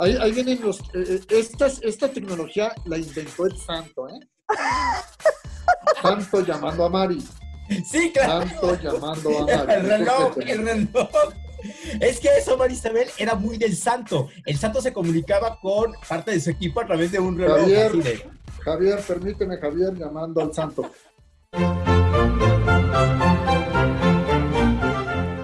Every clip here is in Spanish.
Ahí, ahí vienen los. eh, eh, estas- esta tecnología la inventó el santo, ¿eh? Santo llamando a Mari. Sí, claro. Santo llamando a Mari. El reloj, el reloj. Es que eso, Marisabel, era muy del santo. El santo se comunicaba con parte de su equipo a través de un reloj. Javier. así de- Javier, permíteme, Javier, llamando al santo.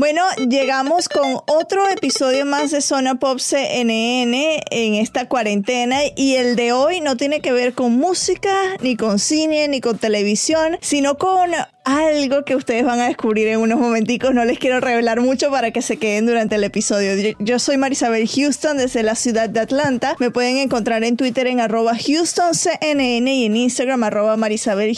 Bueno, llegamos con otro episodio más de Zona Pop CNN en esta cuarentena y el de hoy no tiene que ver con música, ni con cine, ni con televisión, sino con algo que ustedes van a descubrir en unos momenticos. No les quiero revelar mucho para que se queden durante el episodio. Yo, soy Marisabel Houston desde la ciudad de Atlanta. Me pueden encontrar en Twitter en arroba HoustonCNN y en Instagram arroba Marisabel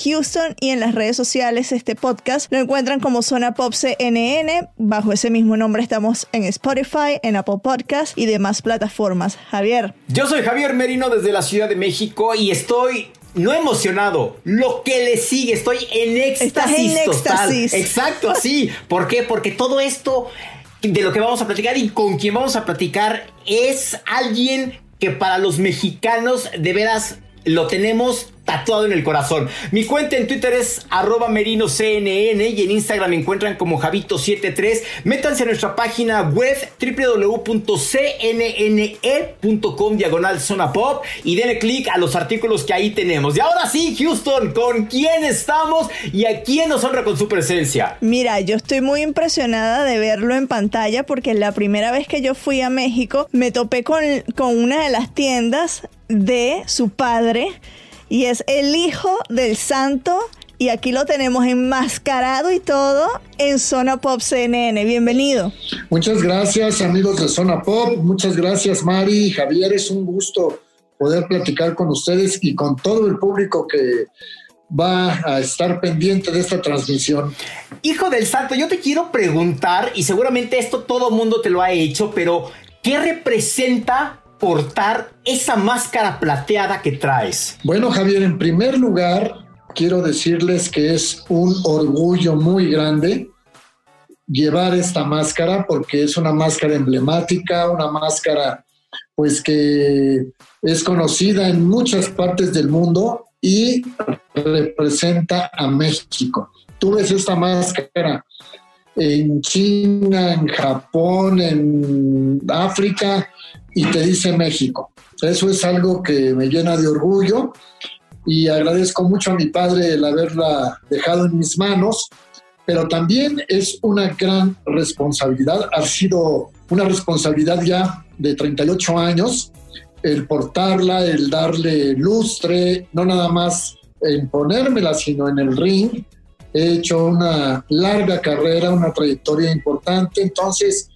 y en las redes sociales este podcast lo encuentran como Zona Pop CNN. Bajo ese mismo nombre estamos en Spotify, en Apple Podcast y demás plataformas. Javier. Yo soy Javier Merino desde la Ciudad de México y estoy no emocionado, lo que le sigue, estoy en éxtasis en total. éxtasis. Exacto, así. ¿Por qué? Porque todo esto de lo que vamos a platicar y con quien vamos a platicar es alguien que para los mexicanos de veras lo tenemos tatuado en el corazón. Mi cuenta en Twitter es arroba merinoCNN y en Instagram me encuentran como Javito73. Métanse a nuestra página web www.cnne.com diagonal zona pop y denle clic a los artículos que ahí tenemos. Y ahora sí, Houston, ¿con quién estamos y a quién nos honra con su presencia? Mira, yo estoy muy impresionada de verlo en pantalla porque la primera vez que yo fui a México me topé con, con una de las tiendas de su padre y es el hijo del santo y aquí lo tenemos enmascarado y todo en Zona Pop CNN. Bienvenido. Muchas gracias, amigos de Zona Pop. Muchas gracias, Mari y Javier. Es un gusto poder platicar con ustedes y con todo el público que va a estar pendiente de esta transmisión. Hijo del santo, yo te quiero preguntar, y seguramente esto todo mundo te lo ha hecho, pero ¿qué representa portar esa máscara plateada que traes? Bueno, Javier, en primer lugar, quiero decirles que es un orgullo muy grande llevar esta máscara porque es una máscara emblemática, una máscara pues que es conocida en muchas partes del mundo y representa a México. Tú ves esta máscara en China, en Japón, en África y te dice México. Eso es algo que me llena de orgullo y agradezco mucho a mi padre el haberla dejado en mis manos, pero también es una gran responsabilidad, ha sido una responsabilidad ya de 38 años, el portarla, el darle lustre, no nada más en ponérmela, sino en el ring. He hecho una larga carrera, una trayectoria importante, entonces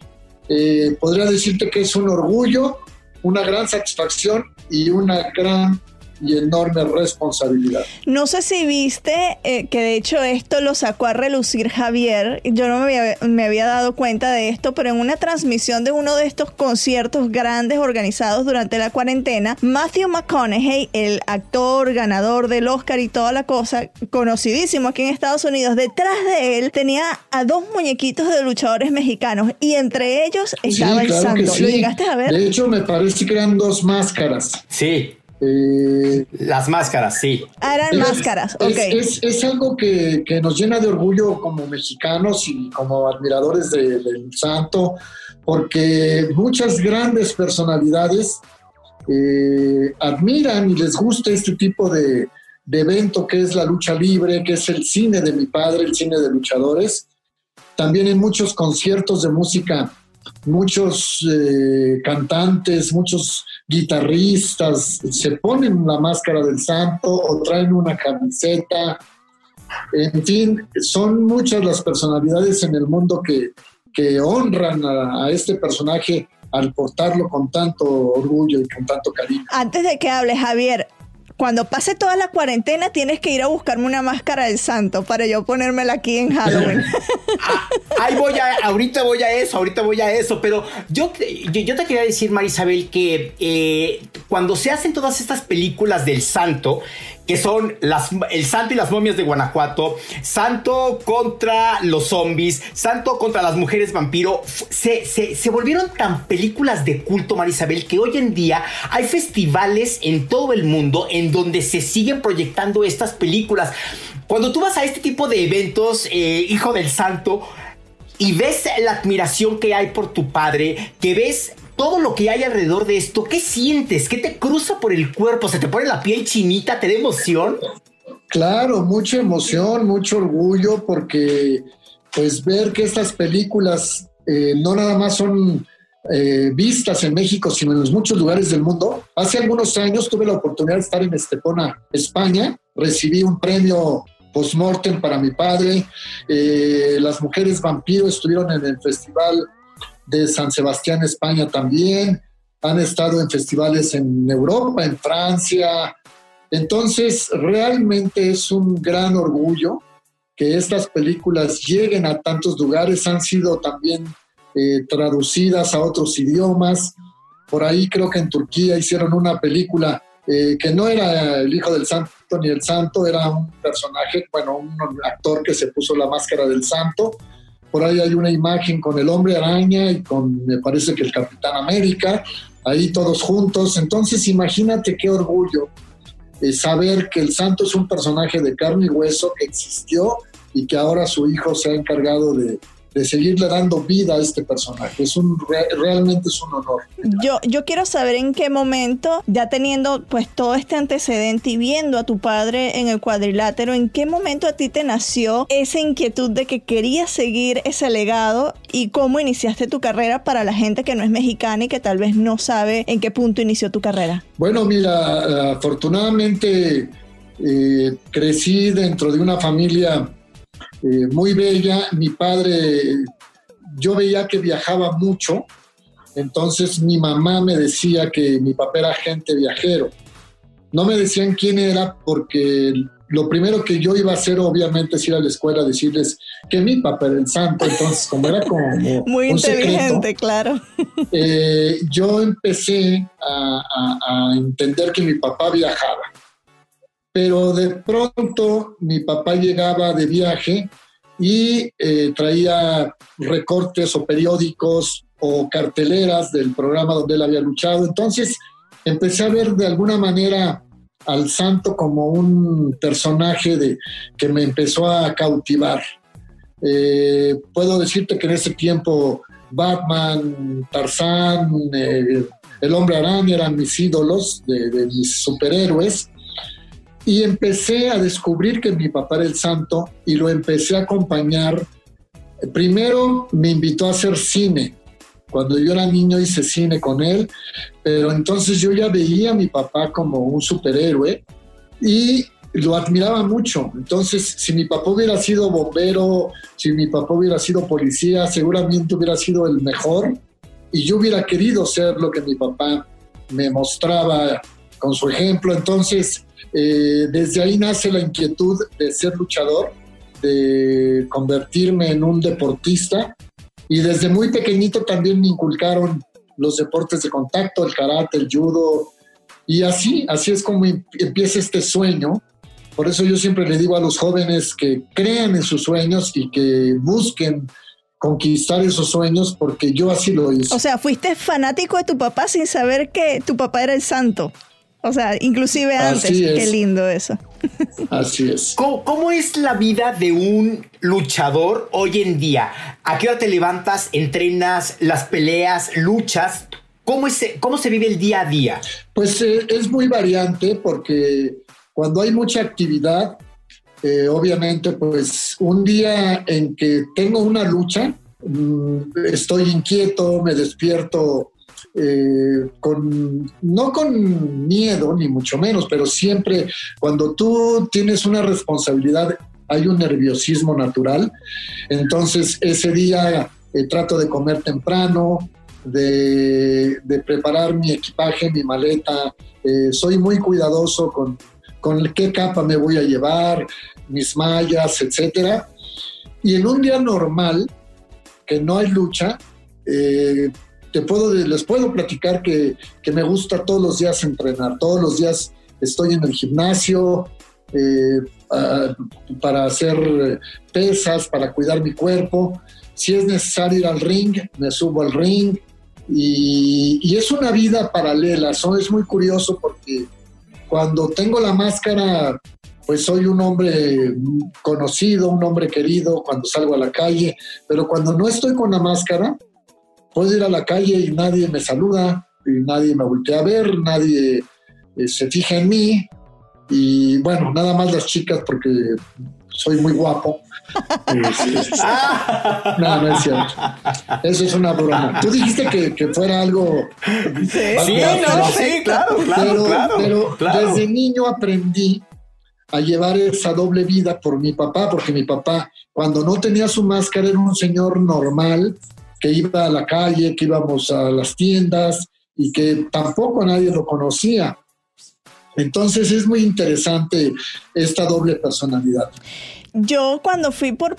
eh, podría decirte que es un orgullo, una gran satisfacción y una gran y enorme responsabilidad. No sé si viste eh, que de hecho esto lo sacó a relucir Javier. Yo no me había, me había, dado cuenta de esto, pero en una transmisión de uno de estos conciertos grandes organizados durante la cuarentena, Matthew McConaughey, el actor ganador del Oscar y toda la cosa, conocidísimo aquí en Estados Unidos, detrás de él tenía a dos muñequitos de luchadores mexicanos y entre ellos estaba sí, el santo. Sí. ¿Lo llegaste a ver? De hecho, me parece que eran dos máscaras. Sí. Eh, Las máscaras, sí. Ah, eran es- máscaras, ok. Es, es- es algo que, que nos llena de orgullo como mexicanos y como admiradores de- del santo, porque muchas grandes personalidades eh, admiran y les gusta este tipo de, de evento que es la lucha libre, que es el cine de mi padre, el cine de luchadores. También en muchos conciertos de música, muchos eh, cantantes, muchos guitarristas se ponen la máscara del santo o traen una camiseta. En fin, son muchas las personalidades en el mundo que, que honran a, a este personaje al portarlo con tanto orgullo y con tanto cariño. Antes de que hables, Javier, cuando pase toda la cuarentena tienes que ir a buscarme una máscara del santo para yo ponérmela aquí en Halloween. Ah, ahí voy a, ahorita voy a eso, ahorita voy a eso, pero yo, yo te quería decir, Marisabel, que eh, cuando se hacen todas estas películas del santo, que son las, el santo y las momias de Guanajuato, santo contra los zombies, santo contra las mujeres vampiro, se, se, se volvieron tan películas de culto, Marisabel, que hoy en día hay festivales en todo el mundo en donde se siguen proyectando estas películas. Cuando tú vas a este tipo de eventos, eh, hijo del santo, y ves la admiración que hay por tu padre, que ves todo lo que hay alrededor de esto, ¿qué sientes? ¿Qué te cruza por el cuerpo? ¿Se te pone la piel chinita? ¿Te da emoción? Claro, mucha emoción, mucho orgullo, porque pues ver que estas películas eh, no nada más son eh, vistas en México, sino en muchos lugares del mundo. Hace algunos años tuve la oportunidad de estar en Estepona, España. Recibí un premio post-mortem para mi padre. Eh, las mujeres vampiro estuvieron en el Festival de San Sebastián, España también. Han estado en festivales en Europa, en Francia, entonces, realmente es un gran orgullo que estas películas lleguen a tantos lugares, han sido también eh, traducidas a otros idiomas. Por ahí creo que en Turquía hicieron una película eh, que no era el hijo del santo ni el santo, era un personaje, bueno, un actor que se puso la máscara del santo. Por ahí hay una imagen con el hombre araña y con, me parece que el Capitán América, ahí todos juntos. Entonces, imagínate qué orgullo eh, saber que el santo es un personaje de carne y hueso que existió y que ahora su hijo se ha encargado de, de seguirle dando vida a este personaje. Es un, re- realmente es un honor. Yo, yo quiero saber en qué momento, ya teniendo pues todo este antecedente y viendo a tu padre en el cuadrilátero, en qué momento a ti te nació esa inquietud de que querías seguir ese legado y cómo iniciaste tu carrera para la gente que no es mexicana y que tal vez no sabe en qué punto inició tu carrera. Bueno, mira, afortunadamente eh, crecí dentro de una familia eh, muy bella. Mi padre, yo veía que viajaba mucho, entonces mi mamá me decía que mi papá era agente viajero. No me decían quién era porque lo primero que yo iba a hacer obviamente es ir a la escuela a decirles que mi papá era el santo, entonces como era como Muy un secreto, inteligente, claro. eh, yo empecé a, a- a entender que mi papá viajaba. Pero de pronto mi papá llegaba de viaje y eh, traía recortes o periódicos o carteleras del programa donde él había luchado. Entonces empecé a ver de alguna manera al santo como un personaje de, que me empezó a cautivar. Eh, puedo decirte que en ese tiempo Batman, Tarzán, eh, el hombre araña eran mis ídolos de, de mis superhéroes. Y empecé a descubrir que mi papá era el santo y lo empecé a acompañar. Primero me invitó a hacer cine. Cuando yo era niño hice cine con él, pero entonces yo ya veía a mi papá como un superhéroe y lo admiraba mucho. Entonces, si mi papá hubiera sido bombero, si mi papá hubiera sido policía, seguramente hubiera sido el mejor y yo hubiera querido ser lo que mi papá me mostraba con su ejemplo. Entonces, eh, desde ahí nace la inquietud de ser luchador, de convertirme en un deportista y desde muy pequeñito también me inculcaron los deportes de contacto, el karate, el judo y así, así es como em- empieza este sueño. Por eso yo siempre le digo a los jóvenes que crean en sus sueños y que busquen conquistar esos sueños porque yo así lo hice. O sea, fuiste fanático de tu papá sin saber que tu papá era el santo. O sea, inclusive antes. Qué lindo eso. Así es. ¿Cómo, es la vida de un luchador hoy en día? ¿A qué hora te levantas, entrenas, las peleas, luchas? ¿Cómo, es, cómo se vive el día a día? Pues eh, es muy variante porque cuando hay mucha actividad, eh, obviamente, pues un día en que tengo una lucha, mm, estoy inquieto, me despierto eh, con, no con miedo, ni mucho menos, pero siempre cuando tú tienes una responsabilidad, hay un nerviosismo natural. Entonces, ese día eh, trato de comer temprano, de, preparar mi equipaje, mi maleta. Eh, soy muy cuidadoso con, con qué capa me voy a llevar, mis mallas, etcétera. Y en un día normal, que no hay lucha, puedo, les puedo platicar que, me gusta todos los días entrenar, todos los días estoy en el gimnasio eh, para hacer pesas, para cuidar mi cuerpo. Si es necesario ir al ring, me subo al ring. Y, es una vida paralela, eso es muy curioso porque cuando tengo la máscara, pues soy un hombre conocido, un hombre querido cuando salgo a la calle, pero cuando no estoy con la máscara, puedo ir a la calle y nadie me saluda, y nadie me voltea a ver, nadie eh, se fija en mí. Y bueno, nada más las chicas porque soy muy guapo. no, no es cierto. Eso es una broma. Tú dijiste que, fuera algo. Sí, no, sí, claro, claro, pero, pero desde niño aprendí a llevar esa doble vida por mi papá, porque mi papá, cuando no tenía su máscara, era un señor normal, que iba a la calle, que íbamos a las tiendas y que tampoco nadie lo conocía. Entonces es muy interesante esta doble personalidad yo cuando fui por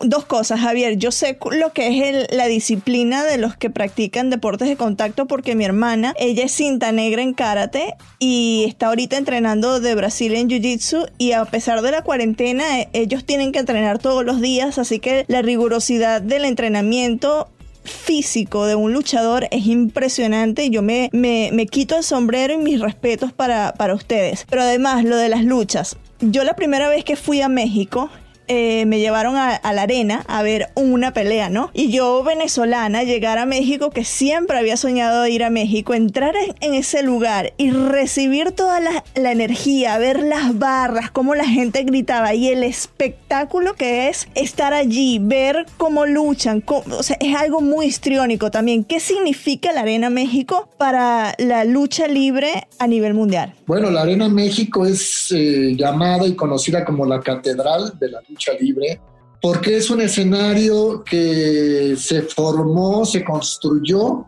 dos cosas, Javier, yo sé lo que es la disciplina de los que practican deportes de contacto porque mi hermana, ella es cinta negra en karate y está ahorita entrenando de Brasil en Jiu-Jitsu y a pesar de la cuarentena e, ellos tienen que entrenar todos los días, así que la rigurosidad del entrenamiento físico de un luchador es impresionante. Yo me, me, me, quito el sombrero y mis respetos para, para ustedes. Pero además, lo de las luchas yo la primera vez que fui a México, eh, me llevaron a, la arena a ver una pelea, ¿no? Y yo, venezolana, llegar a México, que siempre había soñado ir a México, entrar en, ese lugar y recibir toda la, energía, ver las barras, cómo la gente gritaba y el espectáculo que es estar allí, ver cómo luchan, o sea, es algo muy histriónico también. ¿Qué significa la Arena México para la lucha libre a nivel mundial? Bueno, la Arena México es eh, llamada y conocida como la Catedral de la Lucha libre, porque es un escenario que se formó, se construyó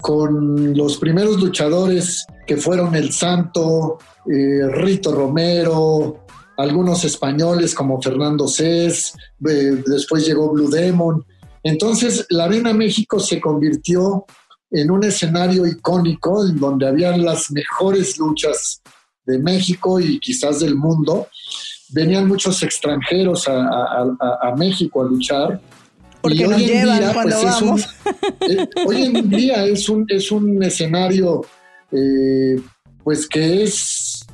con los primeros luchadores que fueron El Santo, eh, Rito Romero, algunos españoles como Fernando Cés, eh, después llegó Blue Demon. Entonces la Arena México se convirtió en un escenario icónico en donde habían las mejores luchas de México y quizás del mundo venían muchos extranjeros a, México a luchar. Porque hoy en día, pues, Es un, eh, hoy en día es un, es un escenario eh, pues que es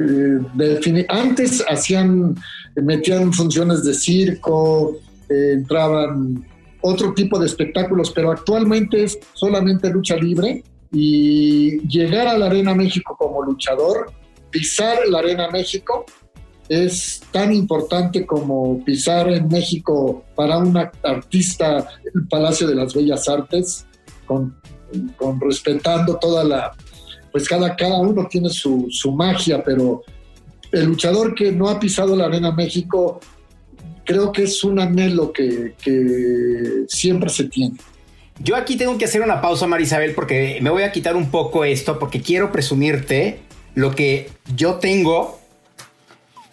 eh, antes hacían metían funciones de circo entraban otro tipo de espectáculos pero actualmente es solamente lucha libre y llegar a la Arena México como luchador pisar la Arena México es tan importante como pisar en México para un artista el Palacio de las Bellas Artes, con, respetando toda la, pues cada, cada uno tiene su, magia, pero el luchador que no ha pisado la Arena México, creo que es un anhelo que, que siempre se tiene. Yo aquí tengo que hacer una pausa, Marisabel, porque me voy a quitar un poco esto, porque quiero presumirte lo que yo tengo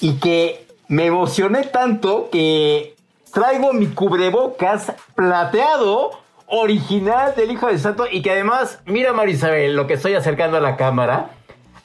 y que me emocioné tanto que traigo mi cubrebocas plateado original del Hijo de Santo y que además, mira Marisabel, lo que estoy acercando a la cámara.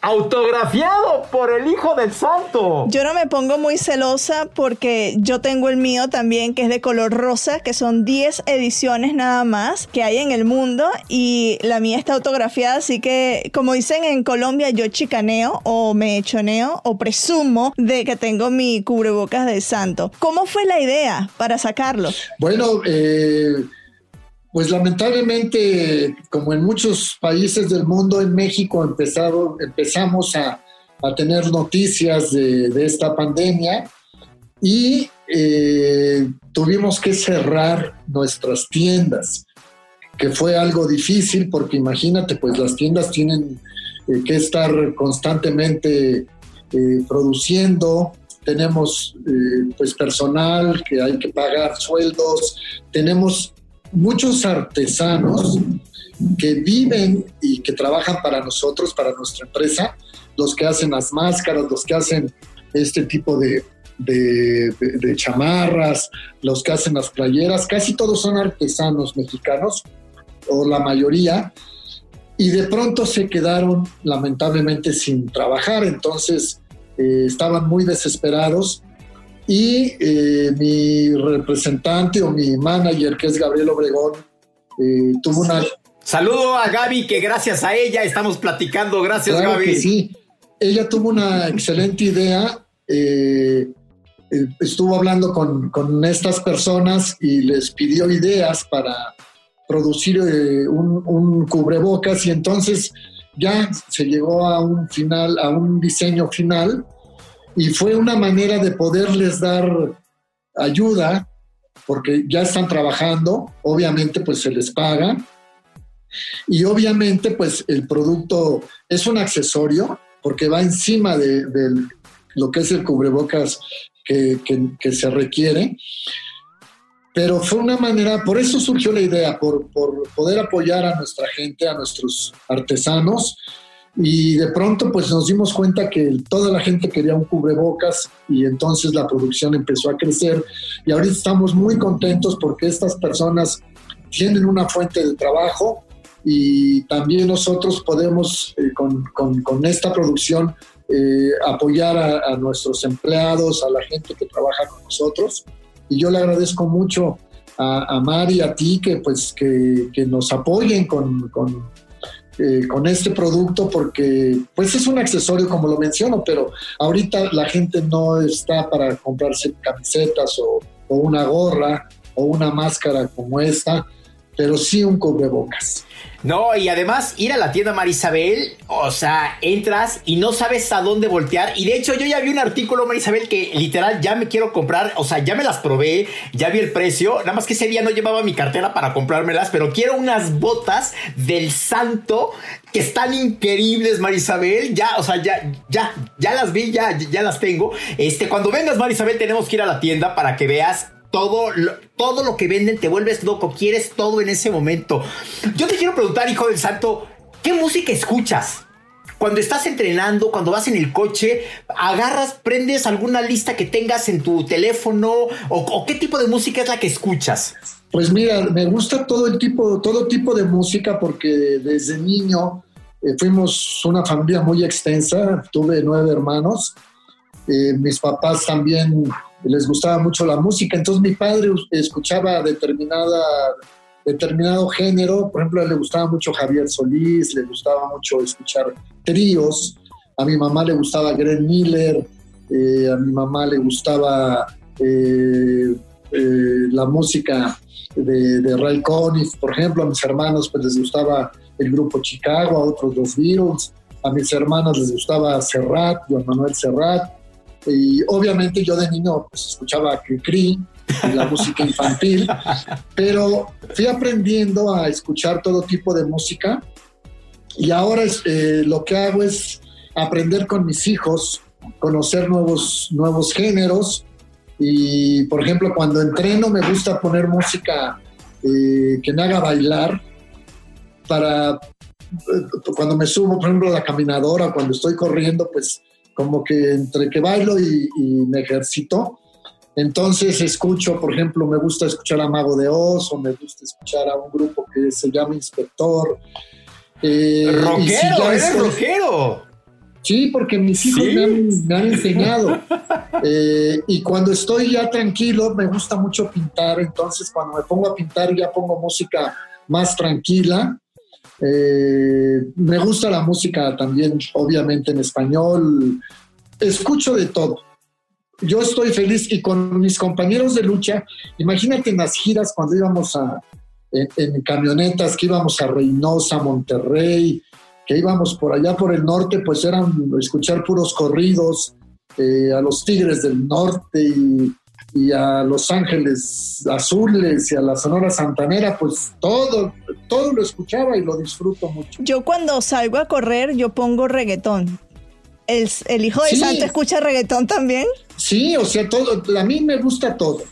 Autografiado por el Hijo del Santo. Yo no me pongo muy celosa porque yo tengo el mío también que es de color rosa, que son 10 ediciones nada más que hay en el mundo y la mía está autografiada, así que como dicen en Colombia, yo chicaneo o me echoneo o presumo de que tengo mi cubrebocas de santo. ¿Cómo fue la idea para sacarlo? Bueno, eh pues lamentablemente, como en muchos países del mundo, en México empezado, empezamos a, tener noticias de, esta pandemia y eh, tuvimos que cerrar nuestras tiendas, que fue algo difícil porque imagínate, pues las tiendas tienen eh, que estar constantemente eh, produciendo, tenemos pues personal que hay que pagar sueldos, tenemos muchos artesanos que viven y que trabajan para nosotros, para nuestra empresa, los que hacen las máscaras, los que hacen este tipo de, chamarras, los que hacen las playeras, casi todos son artesanos mexicanos, o la mayoría, y de pronto se quedaron lamentablemente sin trabajar, entonces eh, estaban muy desesperados y eh, mi representante o mi manager, que es Gabriel Obregón, eh, tuvo una... Saludo a Gaby, que gracias a ella estamos platicando. Gracias, Gaby. sí, ella tuvo una excelente idea. Eh, estuvo hablando con, con, estas personas y les pidió ideas para producir un, un cubrebocas y entonces ya se llegó a un final, a un diseño final y fue una manera de poderles dar ayuda, porque ya están trabajando, obviamente pues se les paga, y obviamente pues el producto es un accesorio, porque va encima de, lo que es el cubrebocas que, se requiere, pero fue una manera, por eso surgió la idea, por, poder apoyar a nuestra gente, a nuestros artesanos, y de pronto pues nos dimos cuenta que toda la gente quería un cubrebocas y entonces la producción empezó a crecer. Y ahorita estamos muy contentos porque estas personas tienen una fuente de trabajo y también nosotros podemos eh, con, con, esta producción eh, apoyar a, nuestros empleados, a la gente que trabaja con nosotros. Y yo le agradezco mucho a, a Mari, a ti que pues que, que nos apoyen con, con eh, con este producto porque pues es un accesorio como lo menciono, pero ahorita la gente no está para comprarse camisetas o, o una gorra o una máscara como esta, pero sí un cubrebocas. No, y además ir a la tienda Marisabel, o sea, entras y no sabes a dónde voltear. Y de hecho, yo ya vi un artículo, Marisabel, que literal ya me quiero comprar. O sea, ya me las probé, ya vi el precio. Nada más que ese día no llevaba mi cartera para comprármelas, pero quiero unas botas del santo que están increíbles, Marisabel. Ya, o sea, ya, ya, ya las vi, ya, ya las tengo. Este, cuando vengas, Marisabel, tenemos que ir a la tienda para que veas todo lo, todo lo que venden, te vuelves loco, quieres todo en ese momento. Yo te quiero preguntar, hijo del santo, ¿qué música escuchas? Cuando estás entrenando, cuando vas en el coche, agarras, prendes alguna lista que tengas en tu teléfono o, qué tipo de música es la que escuchas? Pues mira, me gusta todo el tipo, todo tipo de música porque desde niño eh, fuimos una familia muy extensa, tuve nueve hermanos, eh, mis papás también les gustaba mucho la música, entonces mi padre escuchaba determinada, determinado género, por ejemplo, le gustaba mucho Javier Solís, le gustaba mucho escuchar tríos, a mi mamá le gustaba Glenn Miller, eh, a mi mamá le gustaba eh, la música de, Ray Conniff, por ejemplo, a mis hermanos pues les gustaba el grupo Chicago, a otros los Beatles, a mis hermanas les gustaba Serrat, Juan Manuel Serrat, y obviamente yo de niño pues, escuchaba Cricri, la música infantil, pero fui aprendiendo a escuchar todo tipo de música. Y ahora eh, lo que hago es aprender con mis hijos, conocer nuevos, nuevos géneros. Y por ejemplo cuando entreno me gusta poner música eh, que me haga bailar para eh, cuando me subo por ejemplo a la caminadora, cuando estoy corriendo pues como que entre que bailo y, me ejercito, entonces escucho, por ejemplo, me gusta escuchar a Mago de Oz o me gusta escuchar a un grupo que se llama Inspector. Eh, ¡Rockero! ¡Eres rockero! Sí, porque mis hijos me, han, enseñado. Eh, y cuando estoy ya tranquilo, me gusta mucho pintar. Entonces, cuando me pongo a pintar, ya pongo música más tranquila. Eh, me gusta la música también, obviamente en español. Escucho de todo. Yo estoy feliz y con mis compañeros de lucha, imagínate en las giras cuando íbamos a, en, camionetas, que íbamos a Reynosa, Monterrey, que íbamos por allá por el norte, pues eran escuchar puros corridos eh, a los Tigres del Norte y, y, a Los Ángeles Azules y a la Sonora Santanera, pues todo, todo lo escuchaba y lo disfruto mucho. Yo cuando salgo a correr, yo pongo reggaetón. ¿El, el hijo de Santo escucha reggaetón también? Sí, o sea, todo, a mí me gusta todo.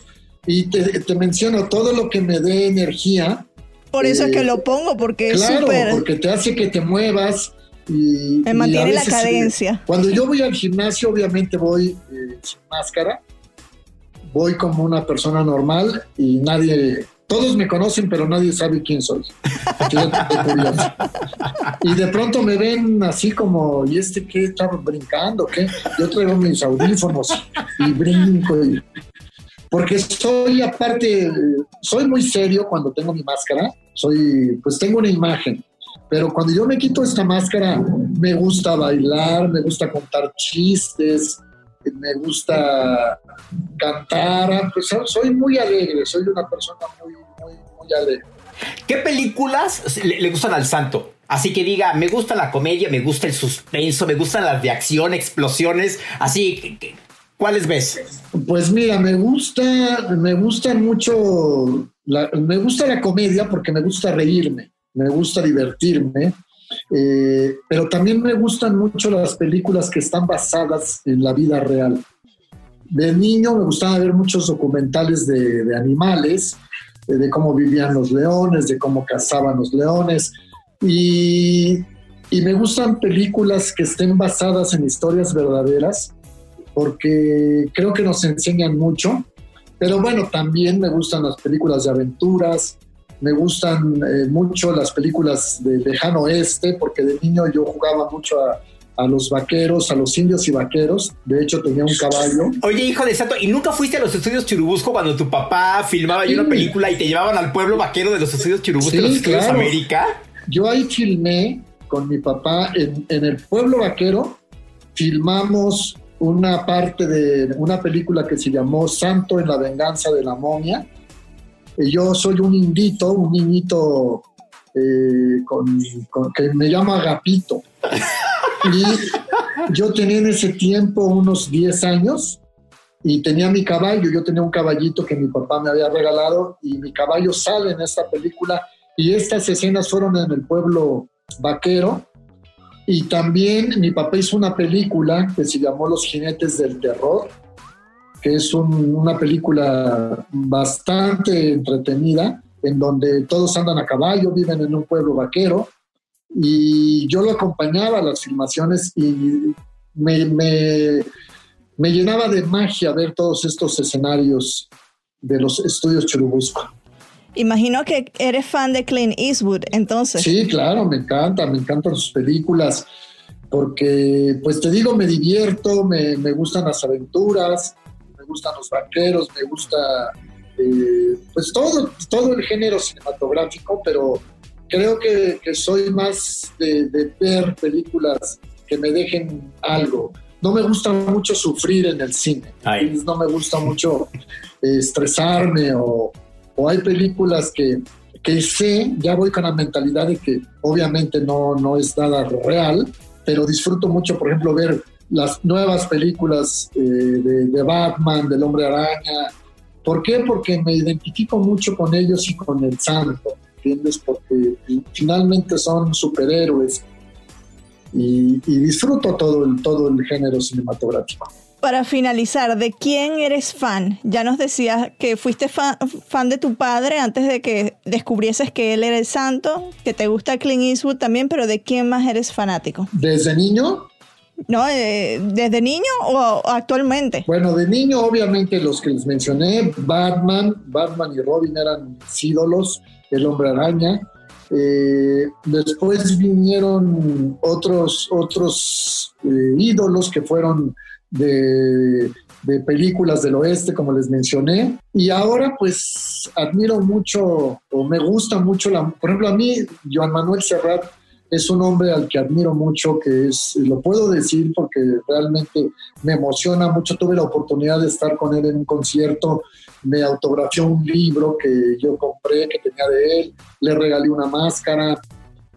Y te, menciono todo lo que me dé energía. Por eso es que eh, lo pongo, porque es súper... porque te hace que te muevas y... Me mantiene la cadencia. Cuando yo voy al gimnasio, obviamente voy eh, sin máscara. Voy como una persona normal y nadie todos me conocen, pero nadie sabe quién soy. y de pronto me ven así como, ¿y este qué está brincando? ¿Qué? Yo traigo mis audífonos y brinco. porque soy aparte, soy muy serio cuando tengo mi máscara, soy, pues tengo una imagen. Pero cuando yo me quito esta máscara, me gusta bailar, me gusta contar chistes, me gusta cantar, pues soy muy alegre, soy una persona muy, muy, muy alegre. ¿Qué películas le, gustan al santo? Así que diga, me gusta la comedia, me gusta el suspenso, me gustan las de acción, explosiones, así, ¿cuáles ves? Pues mira, me gusta, me gusta mucho, me gusta la comedia porque me gusta reírme, me gusta divertirme, eh, pero también me gustan mucho las películas que están basadas en la vida real. De niño me gustaba ver muchos documentales de, animales, eh, de, cómo vivían los leones, de cómo cazaban los leones. Y, y me gustan películas que estén basadas en historias verdaderas, porque creo que nos enseñan mucho. Pero bueno, también me gustan las películas de aventuras, me gustan eh, mucho las películas de lejano oeste, porque de niño yo jugaba mucho a, los vaqueros, a los indios y vaqueros. De hecho, tenía un caballo. Oye, hijo de santo, ¿y nunca fuiste a los estudios Churubusco cuando tu papá filmaba una película y te llevaban al pueblo vaquero de los estudios Churubusco de los estudios América? Yo ahí filmé con mi papá en, en el pueblo vaquero. Filmamos una parte de una película que se llamó Santo en la venganza de la momia yo soy un indito, un niñito eh, que me llama Agapito. Y yo tenía en ese tiempo unos 10 años y tenía mi caballo. Yo tenía un caballito que mi papá me había regalado y mi caballo sale en esta película. Y estas escenas fueron en el pueblo vaquero. Y también mi papá hizo una película que se llamó Los jinetes del terror que es una película bastante entretenida, en donde todos andan a caballo, viven en un pueblo vaquero, y yo lo acompañaba a las filmaciones y me, me, llenaba de magia ver todos estos escenarios de los estudios Churubusco. Imagino que eres fan de Clint Eastwood, entonces. Sí, claro, me encanta, me encantan sus películas, porque, pues te digo, me divierto, me, me gustan las aventuras, me gustan los vaqueros, me gusta eh, pues todo, todo el género cinematográfico, pero creo que, soy más de, ver películas que me dejen algo. No me gusta mucho sufrir en el cine, no me gusta mucho eh, estresarme o, o, hay películas que, que sé, ya voy con la mentalidad de que obviamente no, no es nada real, pero disfruto mucho, por ejemplo, ver las nuevas películas eh, de, Batman, del Hombre Araña. ¿Por qué? Porque me identifico mucho con ellos y con el santo, ¿entiendes? Porque finalmente son superhéroes y, disfruto todo el, todo el género cinematográfico. Para finalizar, ¿de quién eres fan? Ya nos decías que fuiste fan, fan, de tu padre antes de que descubrieses que él era el santo, que te gusta Clint Eastwood también, pero ¿de quién más eres fanático? Desde niño, ¿no? Eh, ¿Desde niño o actualmente? Bueno, de niño obviamente los que les mencioné, Batman, Batman y Robin eran ídolos, el hombre araña. Eh, después vinieron otros, otros eh, ídolos que fueron de, de, películas del oeste, como les mencioné. Y ahora pues admiro mucho o me gusta mucho, la, por ejemplo, a mí, Joan Manuel Serrat es un hombre al que admiro mucho, que es, lo puedo decir porque realmente me emociona mucho. Tuve la oportunidad de estar con él en un concierto, me autografió un libro que yo compré, que tenía de él, le regalé una máscara.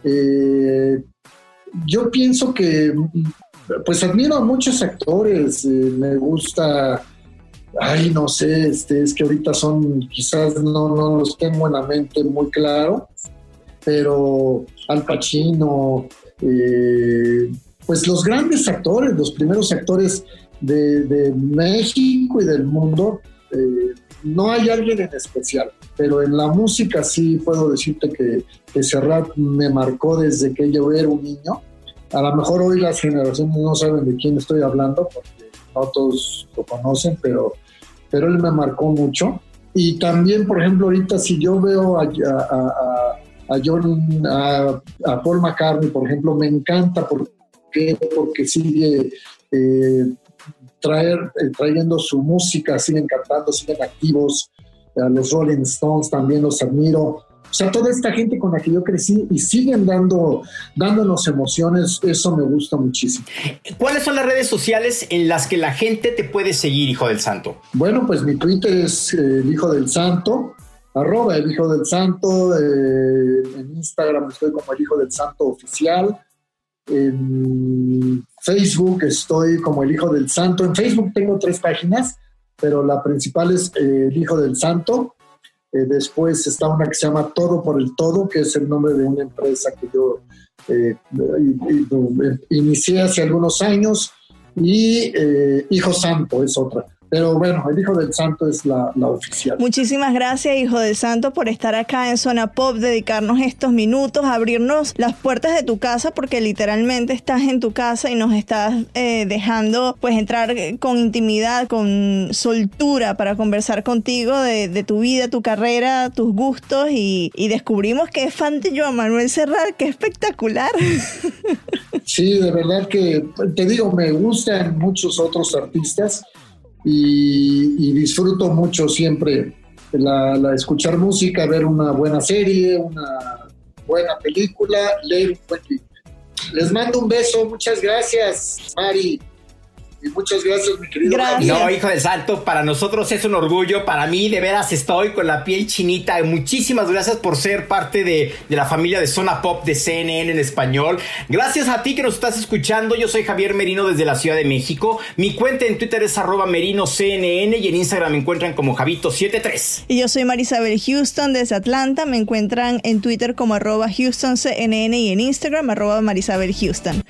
Eh, yo pienso que, pues admiro a muchos actores, eh, me gusta, ay, no sé, este, es que ahorita son, quizás no, no los tengo en la mente muy claro, pero Al Pacino, eh, pues los grandes actores, los primeros actores de, México y del mundo, eh, no hay alguien en especial, pero en la música sí puedo decirte que, que Serrat me marcó desde que yo era un niño. A lo mejor hoy las generaciones no saben de quién estoy hablando, porque no todos lo conocen, pero, pero él me marcó mucho. Y también, por ejemplo, ahorita si yo veo a, a a John, a, Paul McCartney, por ejemplo, me encanta porque, porque sigue eh, traer, eh, trayendo su música, siguen cantando, siguen activos. A los Rolling Stones también los admiro. O sea, toda esta gente con la que yo crecí y siguen dando, dándonos emociones, eso me gusta muchísimo. ¿Cuáles son las redes sociales en las que la gente te puede seguir, Hijo del Santo? Bueno, pues mi Twitter es eh, el Hijo del Santo arroba el Hijo del Santo, eh, en Instagram estoy como el Hijo del Santo Oficial, en Facebook estoy como el Hijo del Santo, en Facebook tengo tres páginas, pero la principal es eh, el Hijo del Santo, eh, después está una que se llama Todo por el Todo, que es el nombre de una empresa que yo inicié hace algunos años, y Hijo Santo es otra. Pero bueno, el Hijo del Santo es la, oficial. Muchísimas gracias, Hijo del Santo, por estar acá en Zona Pop, dedicarnos estos minutos, abrirnos las puertas de tu casa, porque literalmente estás en tu casa y nos estás eh, dejando pues entrar con intimidad, con soltura para conversar contigo de, tu vida, tu carrera, tus gustos y, descubrimos que es fan de Joan Manuel Serrat, que espectacular. Sí, de verdad que te digo, me gustan muchos otros artistas y, disfruto mucho siempre la, escuchar música, ver una buena serie, una buena película, leer un buen libro. Les mando un beso, muchas gracias, Mari. Y muchas gracias, mi querido. No, hijo de santo, para nosotros es un orgullo. Para mí, de veras, estoy con la piel chinita. Muchísimas gracias por ser parte de, la familia de Zona Pop de CNN en español. Gracias a ti que nos estás escuchando. Yo soy Javier Merino desde la Ciudad de México. Mi cuenta en Twitter es arroba merinoCNN y en Instagram me encuentran como Javito73. Y yo soy Marisabel Houston desde Atlanta. Me encuentran en Twitter como arroba HoustonCNN y en Instagram arroba Marisabel Houston.